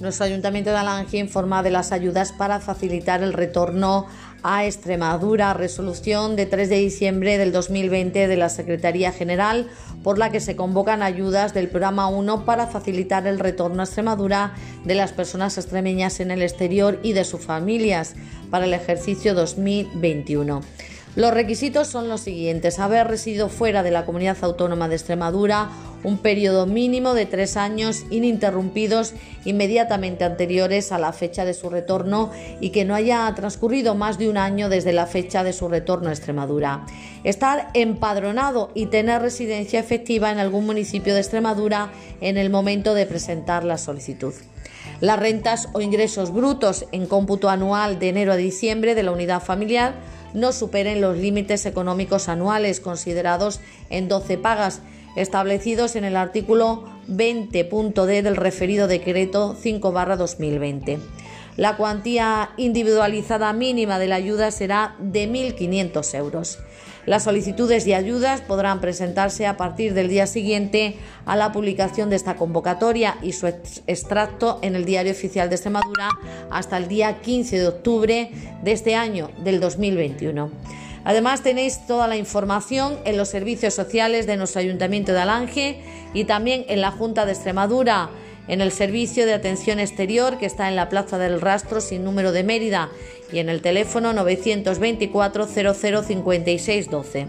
nuestro Ayuntamiento de Alange informa de las ayudas para facilitar el retorno a Extremadura, resolución de 3 de diciembre del 2020 de la Secretaría General, por la que se convocan ayudas del programa 1 para facilitar el retorno a Extremadura de las personas extremeñas en el exterior y de sus familias para el ejercicio 2021. Los requisitos son los siguientes. Haber residido fuera de la comunidad autónoma de Extremadura un periodo mínimo de tres años ininterrumpidos inmediatamente anteriores a la fecha de su retorno y que no haya transcurrido más de un año desde la fecha de su retorno a Extremadura. Estar empadronado y tener residencia efectiva en algún municipio de Extremadura en el momento de presentar la solicitud. Las rentas o ingresos brutos en cómputo anual de enero a diciembre de la unidad familiar no superen los límites económicos anuales considerados en 12 pagas establecidos en el artículo 20.d del referido decreto 5-2020. La cuantía individualizada mínima de la ayuda será de 1.500 euros. Las solicitudes de ayudas podrán presentarse a partir del día siguiente a la publicación de esta convocatoria y su extracto en el Diario Oficial de Extremadura hasta el día 15 de octubre de este año, del 2021. Además tenéis toda la información en los servicios sociales de nuestro Ayuntamiento de Alange y también en la Junta de Extremadura en el servicio de atención exterior que está en la Plaza del Rastro sin número de Mérida y en el teléfono 924 005612.